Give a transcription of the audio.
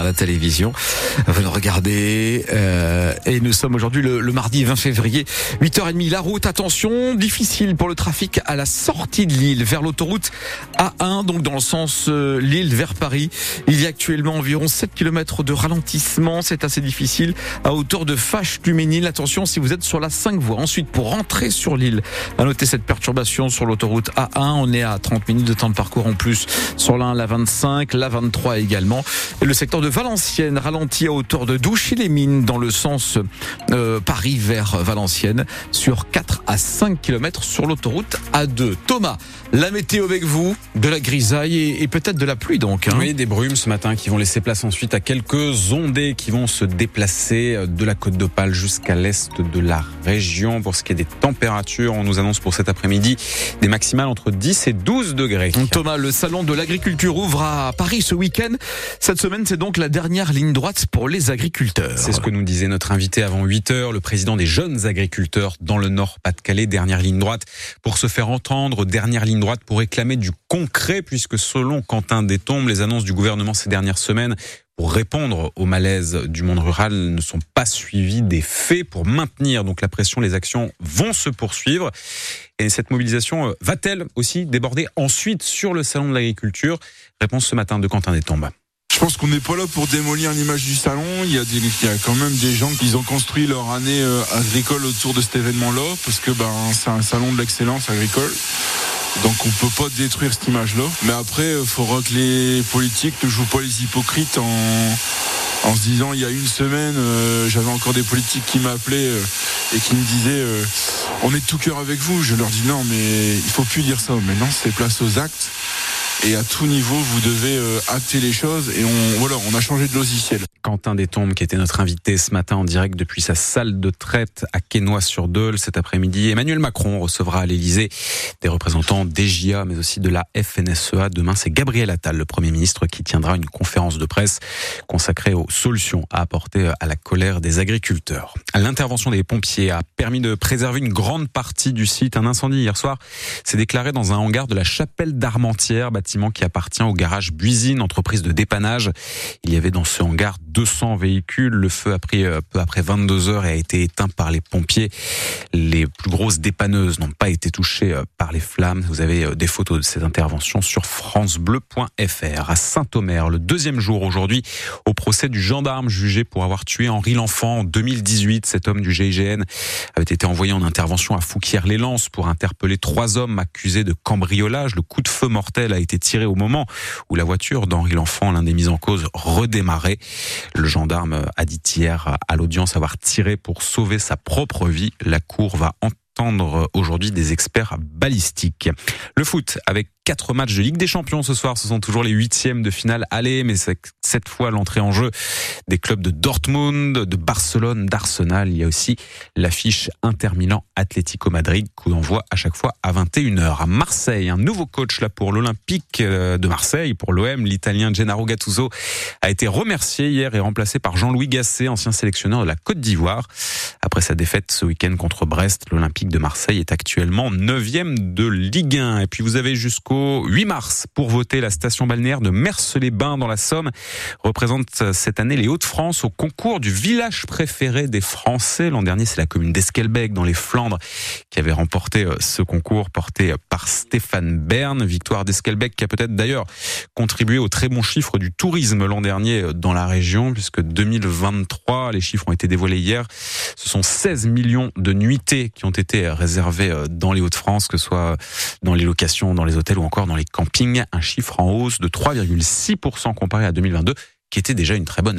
à la télévision. Vous le regardez. Euh, et nous sommes aujourd'hui le, mardi 20 février, 8h30. La route, attention, difficile pour le trafic à la sortie de Lille vers l'autoroute A1, donc dans le sens euh, Lille vers Paris. Il y a actuellement environ 7 km de ralentissement. C'est assez difficile à hauteur de Fâche-Duménil. Attention si vous êtes sur la 5 voies. Ensuite, pour rentrer sur l'île, à noter cette perturbation sur l'autoroute A1. On est à 30 minutes de temps de parcours en plus sur la 1, la 25, la 23 également. Et le secteur de Valenciennes ralentit à hauteur de Douchy-les-Mines dans le sens euh, Paris vers Valenciennes sur 4 à 5 km sur l'autoroute A2. Thomas, la météo avec vous, de la grisaille et, et peut-être de la pluie donc. Hein. Oui, des brumes ce matin qui vont laisser place ensuite à quelques ondées qui vont se déplacer de la côte d'Opale jusqu'à l'est de la région. Pour ce qui est des températures, on nous annonce pour cet après-midi des maximales entre 10 et 12 degrés. Thomas, le salon de l'agriculture ouvre à Paris ce week-end. Cette semaine, c'est donc la dernière ligne droite pour les agriculteurs. C'est ce que nous disait notre invité avant 8 heures, le président des jeunes agriculteurs dans le Nord-Pas-de-Calais. Dernière ligne droite pour se faire entendre, dernière ligne droite pour réclamer du concret, puisque selon Quentin Détombe, les annonces du gouvernement ces dernières semaines pour répondre au malaise du monde rural ne sont pas suivies des faits pour maintenir donc la pression. Les actions vont se poursuivre et cette mobilisation euh, va-t-elle aussi déborder ensuite sur le salon de l'agriculture? Réponse ce matin de Quentin Détombe. Je pense qu'on n'est pas là pour démolir l'image du salon. Il y, a quand même des gens qui ont construit leur année euh, agricole autour de cet événement-là, parce que ben, c'est un salon de l'excellence agricole. Donc on peut pas détruire cette image-là. Mais après, il faudra que les politiques ne jouent pas les hypocrites en, se disant il y a une semaine, euh, j'avais encore des politiques qui m'appelaient euh, et qui me disaient euh, on est de tout cœur avec vous. Je leur dis non, mais il faut plus dire ça. Maintenant, c'est place aux actes. Et à tout niveau, vous devez acter les choses. Et on, voilà, on a changé de logiciel. Quentin Détombe, qui était notre invité ce matin en direct depuis sa salle de traite à Quesnoy-sur-Dole cet après-midi. Emmanuel Macron recevra à l'Elysée des représentants d'EGIA, mais aussi de la FNSEA. Demain, c'est Gabriel Attal, le Premier ministre, qui tiendra une conférence de presse consacrée aux solutions à apporter à la colère des agriculteurs. L'intervention des pompiers a permis de préserver une grande partie du site. Un incendie hier soir s'est déclaré dans un hangar de la chapelle d'Armentières, qui appartient au garage Buisine, entreprise de dépannage. Il y avait dans ce hangar 200 véhicules. Le feu a pris euh, peu après 22 heures et a été éteint par les pompiers. Les plus grosses dépanneuses n'ont pas été touchées euh, par les flammes. Vous avez euh, des photos de cette intervention sur francebleu.fr. À Saint-Omer, le deuxième jour aujourd'hui au procès du gendarme jugé pour avoir tué Henri L'Enfant en 2018. Cet homme du GIGN avait été envoyé en intervention à Fouquier-les-Lances pour interpeller trois hommes accusés de cambriolage. Le coup de feu mortel a été tiré au moment où la voiture d'Henri L'Enfant, l'un des mis en cause, redémarrait. Le gendarme a dit hier à l'audience avoir tiré pour sauver sa propre vie. La cour va entendre aujourd'hui des experts balistiques. Le foot avec quatre matchs de Ligue des Champions ce soir. Ce sont toujours les huitièmes de finale aller, mais c'est cette fois l'entrée en jeu des clubs de Dortmund, de Barcelone, d'Arsenal. Il y a aussi l'affiche Inter Milan Atlético Madrid, coup d'envoi à chaque fois à 21h. À Marseille, un nouveau coach là pour l'Olympique euh, de Marseille, pour l'OM, l'italien Gennaro Gattuso a été remercié hier et remplacé par Jean-Louis Gasset, ancien sélectionneur de la Côte d'Ivoire. Après sa défaite ce week-end contre Brest, l'Olympique de Marseille est actuellement 9e de Ligue 1. Et puis vous avez jusqu'au 8 mars pour voter. La station balnéaire de Mers-les-Bains dans la Somme représente cette année les Hauts-de-France au concours du village préféré des Français. L'an dernier, c'est la commune d'Esquelbec dans les Flandres qui avait remporté euh, ce concours porté par Stéphane Bern. Victoire d'Esquelbec qui a peut-être d'ailleurs contribué au très bon chiffre du tourisme l'an dernier euh, dans la région puisque 2023, les chiffres ont été dévoilés hier, ce sont 16 millions de nuitées qui ont été réservées euh, dans les Hauts-de-France, que ce soit dans les locations, dans les hôtels encore dans les campings, un chiffre en hausse de 3,6% comparé à 2022, qui était déjà une très bonne année.